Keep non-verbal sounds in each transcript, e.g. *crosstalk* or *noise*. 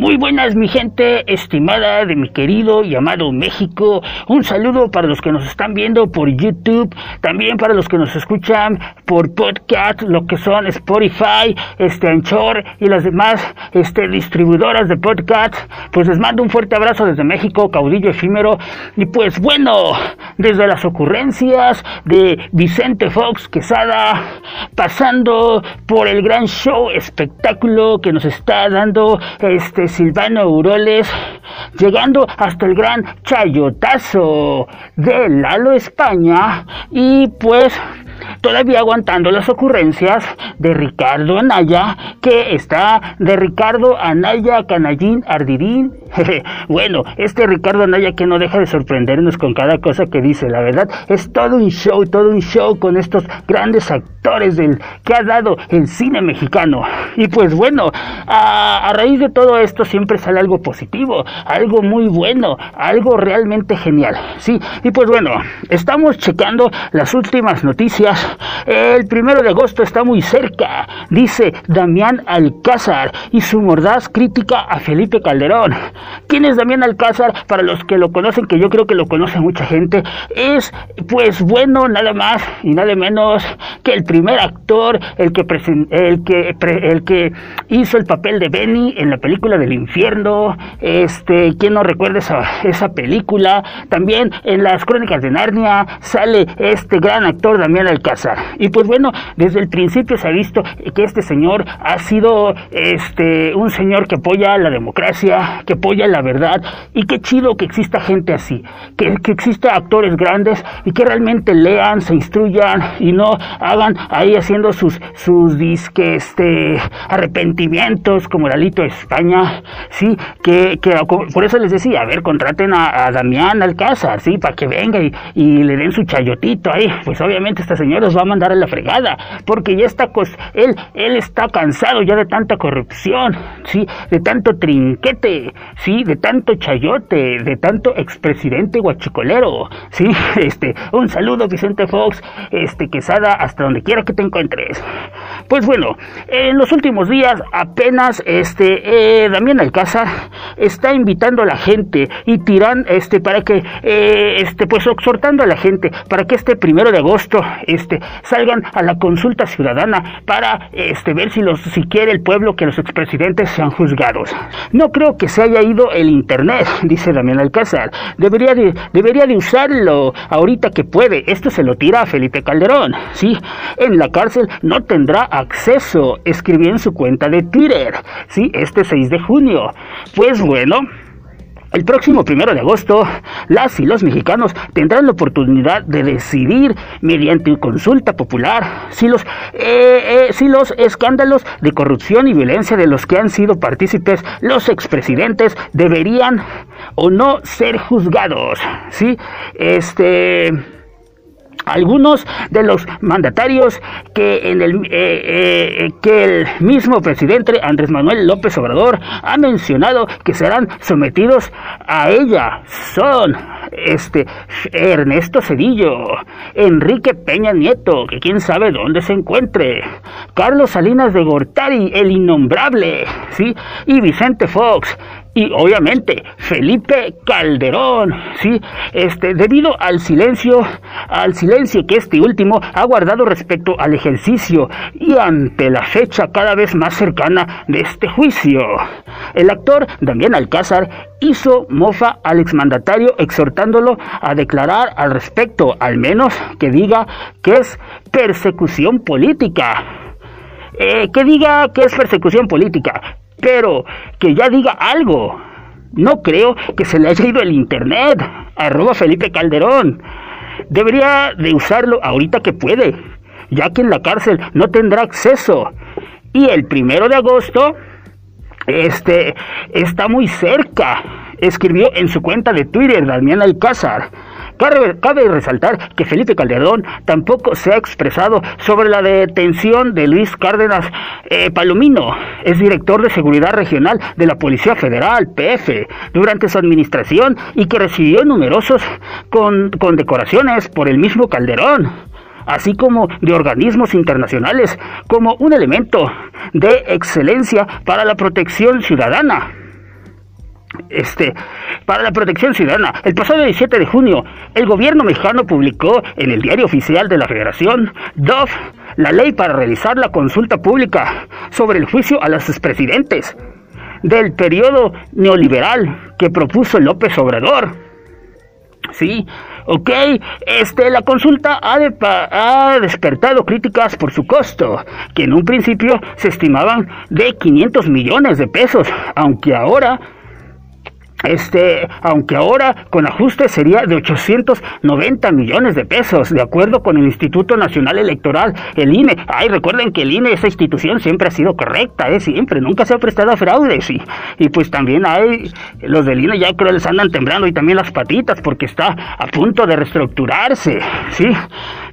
Muy buenas mi gente estimada de mi querido y amado México. Un saludo para los que nos están viendo por YouTube, también para los que nos escuchan por podcast, lo que son Spotify, este Anchor y las demás este distribuidoras de podcast. Pues les mando un fuerte abrazo desde México, caudillo efímero. Y pues bueno, desde las ocurrencias de Vicente Fox Quesada, pasando por el gran show espectáculo que nos está dando este Silvano Uroles, llegando hasta el gran chayotazo de Lalo España. Y pues todavía aguantando las ocurrencias de Ricardo Anaya, que está de Ricardo Anaya Canallín Ardidín. *laughs* bueno, este Ricardo Anaya que no deja de sorprendernos con cada cosa que dice, la verdad, es todo un show, todo un show con estos grandes actores del que ha dado el cine mexicano. Y pues bueno, a, a raíz de todo esto siempre sale algo positivo, algo muy bueno, algo realmente genial. Sí, y pues bueno, estamos checando las últimas noticias el primero de agosto está muy cerca, dice Damián Alcázar y su mordaz crítica a Felipe Calderón. ¿Quién es Damián Alcázar? Para los que lo conocen, que yo creo que lo conoce mucha gente, es pues bueno, nada más y nada menos que el primer actor, el que, hizo el papel de Benny en la película del infierno. Este, ¿quién no recuerda esa, esa película? También en las crónicas de Narnia sale este gran actor Damián Alcázar y pues bueno, desde el principio se ha visto que este señor ha sido este un señor que apoya la democracia, que apoya la verdad y qué chido que exista gente así, que, que exista actores grandes y que realmente lean, se instruyan y no hagan ahí haciendo sus sus disque este arrepentimientos como el alito de España, sí, que, que por eso les decía, a ver, contraten a, Damián Alcázar, sí, para que venga y, y le den su chayotito ahí, pues obviamente esta señora va a mandar a la fregada, porque ya está, él, él está cansado ya de tanta corrupción, sí, de tanto trinquete, sí, de tanto chayote, de tanto expresidente guachicolero, sí, *laughs* este, un saludo Vicente Fox, este, Quesada, hasta donde quiera que te encuentres. Pues bueno, en los últimos días apenas, este, eh, Damián Alcázar está invitando a la gente y tiran, este, para que, eh, este, pues exhortando a la gente para que este primero de agosto, este, salgan a la consulta ciudadana para este, ver si, los, si quiere el pueblo que los expresidentes sean juzgados. No creo que se haya ido el Internet, dice Damián Alcázar. Debería de, debería de usarlo ahorita que puede. Esto se lo tira a Felipe Calderón. Sí, en la cárcel no tendrá acceso, escribió en su cuenta de Twitter. Sí, este 6 de junio. Pues bueno. El próximo primero de agosto, las y los mexicanos tendrán la oportunidad de decidir mediante consulta popular si los, eh, eh, si los escándalos de corrupción y violencia de los que han sido partícipes los expresidentes deberían o no ser juzgados. ¿Sí? Este algunos de los mandatarios que en el eh, eh, que el mismo presidente Andrés Manuel López Obrador ha mencionado que serán sometidos a ella son este Ernesto Cedillo, Enrique Peña Nieto, que quién sabe dónde se encuentre, Carlos Salinas de Gortari, el innombrable, sí, y Vicente Fox, y obviamente Felipe Calderón, sí, este, debido al silencio, al silencio que este último ha guardado respecto al ejercicio y ante la fecha cada vez más cercana de este juicio. El actor Damián Alcázar hizo mofa al exmandatario exhortándolo a declarar al respecto, al menos que diga que es persecución política. Eh, que diga que es persecución política pero que ya diga algo. No creo que se le haya ido el internet. Arroba Felipe Calderón. Debería de usarlo ahorita que puede, ya que en la cárcel no tendrá acceso. Y el primero de agosto, este, está muy cerca. Escribió en su cuenta de Twitter Damián Alcázar. Cabe, resaltar que Felipe Calderón tampoco se ha expresado sobre la detención de Luis Cárdenas eh, Palomino, es director de Seguridad Regional de la Policía Federal, PF, durante su administración y que recibió numerosos con, condecoraciones por el mismo Calderón así como de organismos internacionales, como un elemento de excelencia para la protección ciudadana. Este, para la protección ciudadana. El pasado 17 de junio, el gobierno mexicano publicó en el diario oficial de la Federación, DOF, la ley para realizar la consulta pública sobre el juicio a los expresidentes del periodo neoliberal que propuso López Obrador. Sí, ok, este, la consulta ha, ha, despertado críticas por su costo, que en un principio se estimaban de 500 millones de pesos, aunque ahora este, aunque ahora con ajuste sería de 890 millones de pesos, de acuerdo con el Instituto Nacional Electoral, el INE. Ay, recuerden que el INE, esa institución, siempre ha sido correcta, ¿eh? Siempre, nunca se ha prestado a fraudes. Y, y pues también hay, los del INE ya creo les andan temblando y también las patitas porque está a punto de reestructurarse, ¿sí?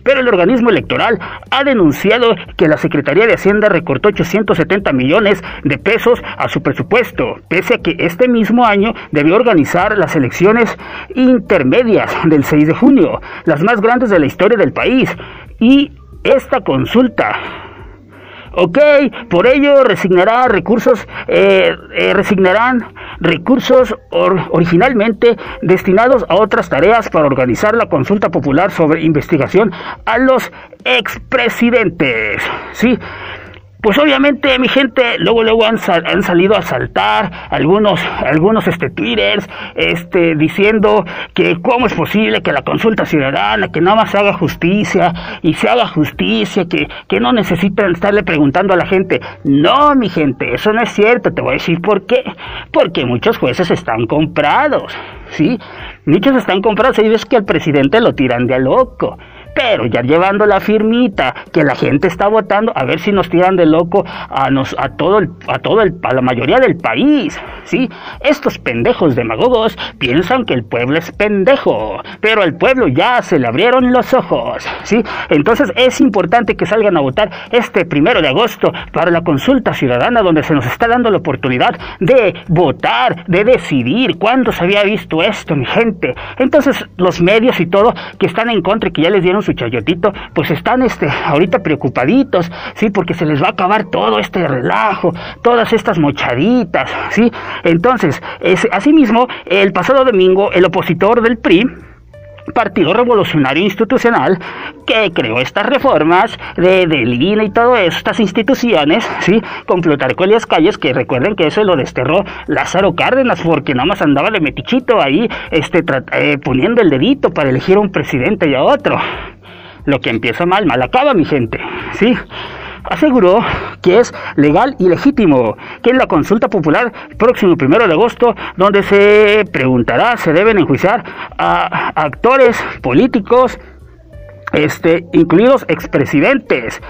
Pero el organismo electoral ha denunciado que la Secretaría de Hacienda recortó 870 millones de pesos a su presupuesto, pese a que este mismo año debió organizar las elecciones intermedias del 6 de junio, las más grandes de la historia del país, y esta consulta Ok, por ello resignará recursos, eh, eh, resignarán recursos originalmente destinados a otras tareas para organizar la consulta popular sobre investigación a los expresidentes. Sí, pues obviamente mi gente luego luego han, salido a saltar algunos algunos este twitters este diciendo que cómo es posible que la consulta ciudadana que nada más se haga justicia y se haga justicia que, que no necesitan estarle preguntando a la gente. No mi gente eso no es cierto te voy a decir por qué. Porque muchos jueces están comprados sí muchos están comprados y ves que al presidente lo tiran de a loco pero ya llevando la firmita que la gente está votando, a ver si nos tiran de loco a, nos, a todo, el, a, todo el, a la mayoría del país, ¿sí? Estos pendejos demagogos piensan que el pueblo es pendejo, pero al pueblo ya se le abrieron los ojos, ¿sí? Entonces es importante que salgan a votar este primero de agosto para la consulta ciudadana donde se nos está dando la oportunidad de votar, de decidir. ¿Cuándo se había visto esto, mi gente? Entonces los medios y todo que están en contra y que ya les dieron su chayotito, pues están este, ahorita preocupaditos, ¿sí? Porque se les va a acabar todo este relajo, todas estas mochaditas, ¿sí? Entonces, es, asimismo, el pasado domingo, el opositor del PRI, Partido Revolucionario Institucional que creó estas reformas de, del INE y todo eso, estas instituciones, ¿sí? Con Plutarco Elias Calles, que recuerden que eso lo desterró Lázaro Cárdenas, porque nada más andaba de metichito ahí, este, eh, poniendo el dedito para elegir a un presidente y a otro lo que empieza mal, mal acaba, mi gente. ¿Sí? Aseguró que es legal y legítimo que en la consulta popular próximo primero de agosto, donde se preguntará, se deben enjuiciar a actores políticos, este, incluidos expresidentes.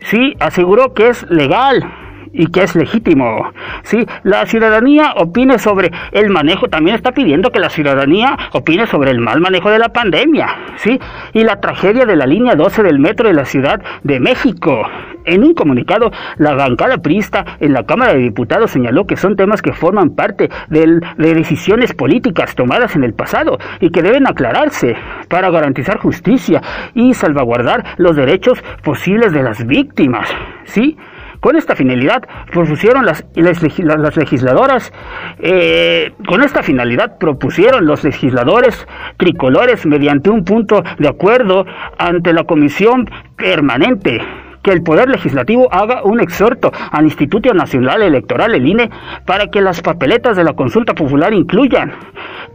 Sí, aseguró que es legal y que es legítimo. ¿sí? La ciudadanía opine sobre el manejo, también está pidiendo que la ciudadanía opine sobre el mal manejo de la pandemia, ¿sí? Y la tragedia de la línea 12 del metro de la Ciudad de México. En un comunicado, la bancada priista en la Cámara de Diputados señaló que son temas que forman parte de decisiones políticas tomadas en el pasado y que deben aclararse para garantizar justicia y salvaguardar los derechos posibles de las víctimas. ¿Sí? Con esta finalidad propusieron las, las, legisladoras, eh, con esta finalidad propusieron los legisladores tricolores mediante un punto de acuerdo ante la comisión permanente que el Poder Legislativo haga un exhorto al Instituto Nacional Electoral, el INE, para que las papeletas de la consulta popular incluyan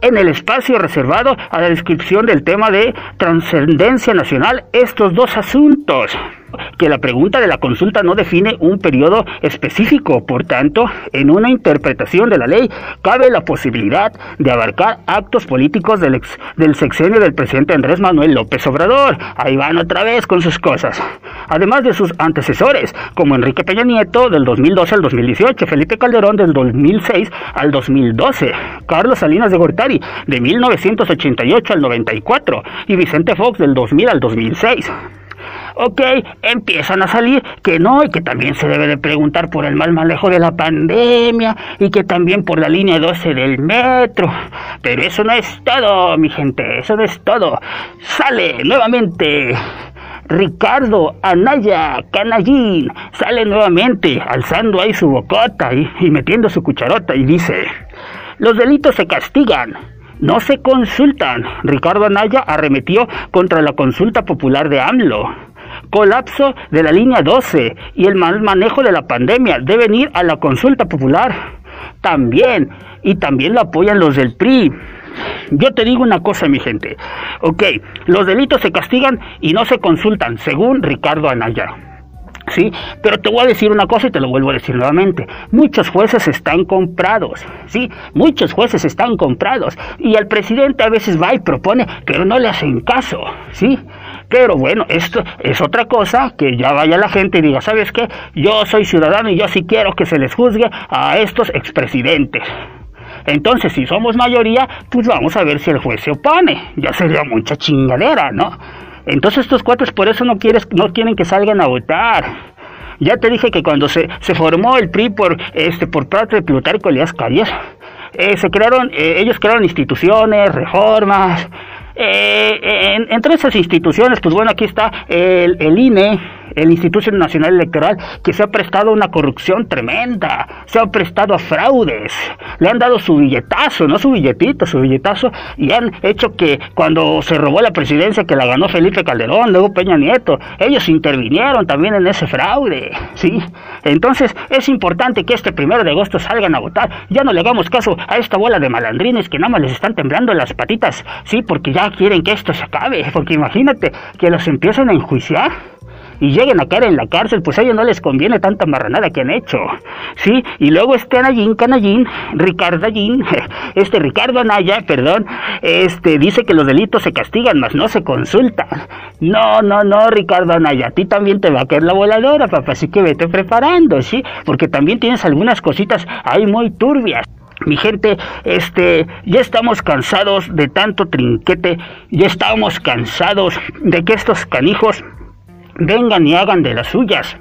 en el espacio reservado a la descripción del tema de trascendencia nacional estos dos asuntos que la pregunta de la consulta no define un periodo específico, por tanto, en una interpretación de la ley cabe la posibilidad de abarcar actos políticos del, del sexenio del presidente Andrés Manuel López Obrador. Ahí van otra vez con sus cosas. Además de sus antecesores, como Enrique Peña Nieto del 2012 al 2018, Felipe Calderón del 2006 al 2012, Carlos Salinas de Gortari de 1988 al 94 y Vicente Fox del 2000 al 2006 ok, empiezan a salir que no y que también se debe de preguntar por el mal manejo de la pandemia y que también por la línea 12 del metro. Pero eso no es todo, mi gente, eso no es todo. Sale nuevamente. Ricardo Anaya Canallín sale nuevamente alzando ahí su bocota y, y metiendo su cucharota y dice, los delitos se castigan, no se consultan. Ricardo Anaya arremetió contra la consulta popular de AMLO. Colapso de la línea 12 y el mal manejo de la pandemia deben ir a la consulta popular. También, y también lo apoyan los del PRI. Yo te digo una cosa, mi gente. Ok, los delitos se castigan y no se consultan, según Ricardo Anaya. ¿sí? Pero te voy a decir una cosa y te lo vuelvo a decir nuevamente. Muchos jueces están comprados, ¿sí? Muchos jueces están comprados. Y el presidente a veces va y propone, pero no le hacen caso, ¿sí? Pero bueno, esto es otra cosa, que ya vaya la gente y diga, ¿sabes qué? Yo soy ciudadano y yo sí quiero que se les juzgue a estos expresidentes. Entonces, si somos mayoría, pues vamos a ver si el juez se opone. Ya sería mucha chingadera, ¿no? Entonces estos cuates por eso no, quieres, no quieren que salgan a votar. Ya te dije que cuando se, se formó el PRI por, este, por parte de Plutarco Elías Calles, eh, se crearon, eh, ellos crearon instituciones, reformas, eh, entre esas instituciones, pues bueno, aquí está el, el INE, el Instituto Nacional Electoral, que se ha prestado a una corrupción tremenda, se ha prestado a fraudes, le han dado su billetazo, no su billetito, su billetazo, y han hecho que cuando se robó la presidencia que la ganó Felipe Calderón, luego Peña Nieto, ellos intervinieron también en ese fraude, ¿sí? Entonces es importante que este primero de agosto salgan a votar, ya no le hagamos caso a esta bola de malandrines que nada más les están temblando las patitas, ¿sí? Porque ya quieren que esto se acabe, porque imagínate que los empiezan a enjuiciar y lleguen a caer en la cárcel, pues a ellos no les conviene tanta marranada que han hecho, ¿sí? Y luego este Anayín, Canallín, Ricardo *laughs* este Ricardo Anaya, perdón, este dice que los delitos se castigan, mas no se consultan. No, no, no, Ricardo Anaya, a ti también te va a caer la voladora, papá, así que vete preparando, ¿sí? Porque también tienes algunas cositas ahí muy turbias. Mi gente, este, ya estamos cansados de tanto trinquete, ya estamos cansados de que estos canijos vengan y hagan de las suyas.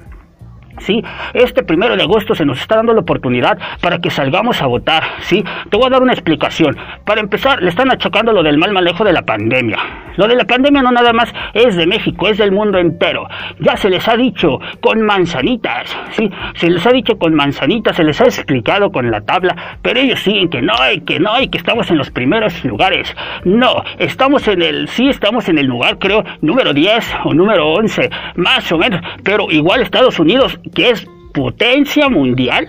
¿sí? Este primero de agosto se nos está dando la oportunidad para que salgamos a votar, ¿sí? Te voy a dar una explicación. Para empezar, le están achacando lo del mal manejo de la pandemia. Lo de la pandemia no nada más es de México, es del mundo entero. Ya se les ha dicho con manzanitas, ¿sí? Se les ha dicho con manzanitas, se les ha explicado con la tabla, pero ellos siguen que no, y que no, y que estamos en los primeros lugares. No, estamos en el, sí estamos en el lugar, creo, número 10 o número 11, más o menos, pero igual Estados Unidos que es potencia mundial,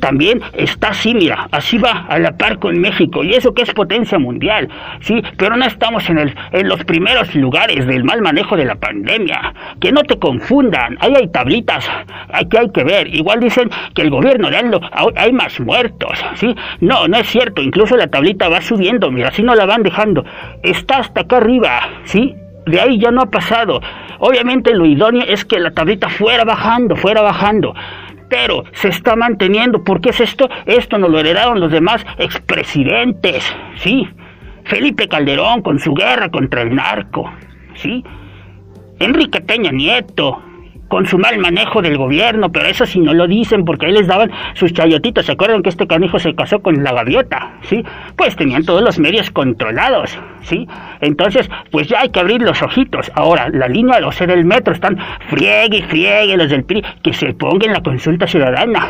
también está así, mira, así va a la par con México, y eso que es potencia mundial, sí, pero no estamos en, el, en los primeros lugares del mal manejo de la pandemia, que no te confundan, ahí hay tablitas, aquí hay que ver, igual dicen que el gobierno de ANLO hay más muertos, sí, no, no es cierto, incluso la tablita va subiendo, mira, así no la van dejando, está hasta acá arriba, sí, de ahí ya no ha pasado. Obviamente lo idóneo es que la tablita fuera bajando, fuera bajando. Pero se está manteniendo. ¿Por qué es esto? Esto nos lo heredaron los demás expresidentes. ¿Sí? Felipe Calderón con su guerra contra el narco. ¿Sí? Enrique Peña Nieto, con su mal manejo del gobierno, pero eso sí no lo dicen porque ahí les daban sus chayotitos. ¿Se acuerdan que este canijo se casó con la gaviota? ¿Sí? Pues tenían todos los medios controlados, ¿sí? Entonces, pues ya hay que abrir los ojitos. Ahora, la línea 12 del metro están friegue y friegue los del PRI que se pongan la consulta ciudadana.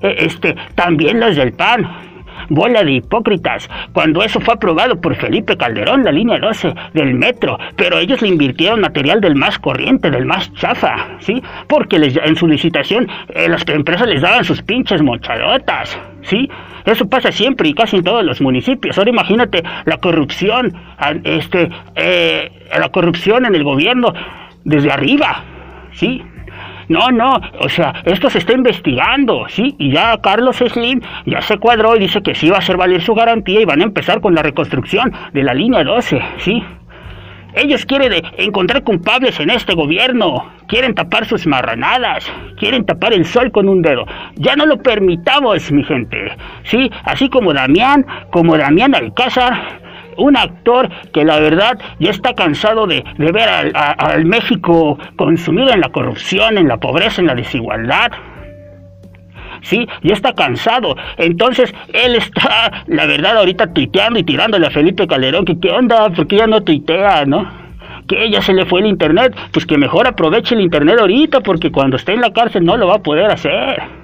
E, este, también los del PAN bola de hipócritas, cuando eso fue aprobado por Felipe Calderón, la línea 12 del metro, pero ellos le invirtieron material del más corriente, del más chafa, ¿sí? Porque les, en su licitación eh, las empresas les daban sus pinches mochadotas, ¿sí? Eso pasa siempre y casi en todos los municipios. Ahora imagínate la corrupción, este, eh, la corrupción en el gobierno desde arriba, ¿sí? No, no, o sea, esto se está investigando, ¿sí? Y ya Carlos Slim ya se cuadró y dice que sí va a hacer valer su garantía y van a empezar con la reconstrucción de la línea 12, ¿sí? Ellos quieren encontrar culpables en este gobierno, quieren tapar sus marranadas, quieren tapar el sol con un dedo. Ya no lo permitamos, mi gente. Sí, así como Damián, como Damián Alcázar, un actor que la verdad ya está cansado de, ver al, México consumido en la corrupción, en la pobreza, en la desigualdad. Sí, ya está cansado. Entonces, él está, la verdad, ahorita tuiteando y tirándole a Felipe Calderón, que qué onda, porque ya no tuitea, ¿no? que ya se le fue el internet, pues que mejor aproveche el internet ahorita, porque cuando esté en la cárcel no lo va a poder hacer.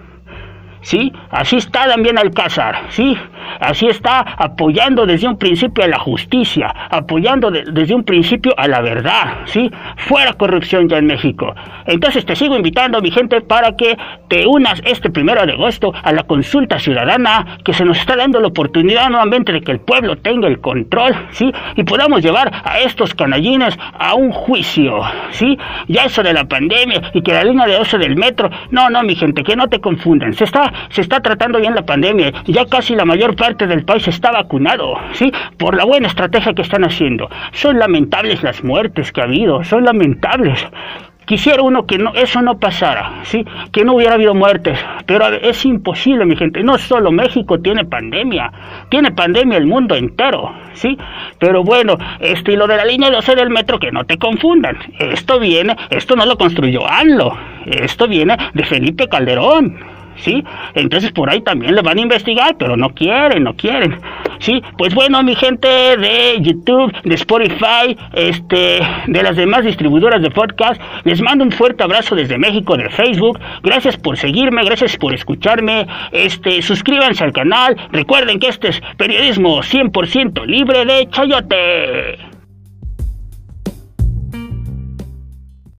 ¿Sí? Así está también Alcázar, ¿sí? Así está apoyando desde un principio a la justicia, apoyando desde un principio a la verdad, ¿sí? Fuera corrupción ya en México. Entonces te sigo invitando, mi gente, para que te unas este primero de agosto a la consulta ciudadana que se nos está dando la oportunidad nuevamente de que el pueblo tenga el control, ¿sí? Y podamos llevar a estos canallines a un juicio, ¿sí? Ya eso de la pandemia y que la línea de 12 del metro, no, no, mi gente, que no te confundan. Se está, se está tratando bien la pandemia. Ya casi la mayor parte del país está vacunado, ¿sí? Por la buena estrategia que están haciendo. Son lamentables las muertes que ha habido, son lamentables. Quisiera uno que no, eso no pasara, ¿sí? Que no hubiera habido muertes. Pero es imposible, mi gente. No solo México tiene pandemia, tiene pandemia el mundo entero, ¿sí? Pero bueno, este, y lo de la línea 12 del metro, que no te confundan. Esto viene, esto no lo construyó ANLO, esto viene de Felipe Calderón. ¿Sí? Entonces por ahí también le van a investigar, pero no quieren, no quieren, ¿sí? Pues bueno, mi gente de YouTube, de Spotify, este, de las demás distribuidoras de podcast, les mando un fuerte abrazo desde México, de Facebook. Gracias por seguirme, gracias por escucharme. Este, suscríbanse al canal. Recuerden que este es periodismo 100% libre de chayote.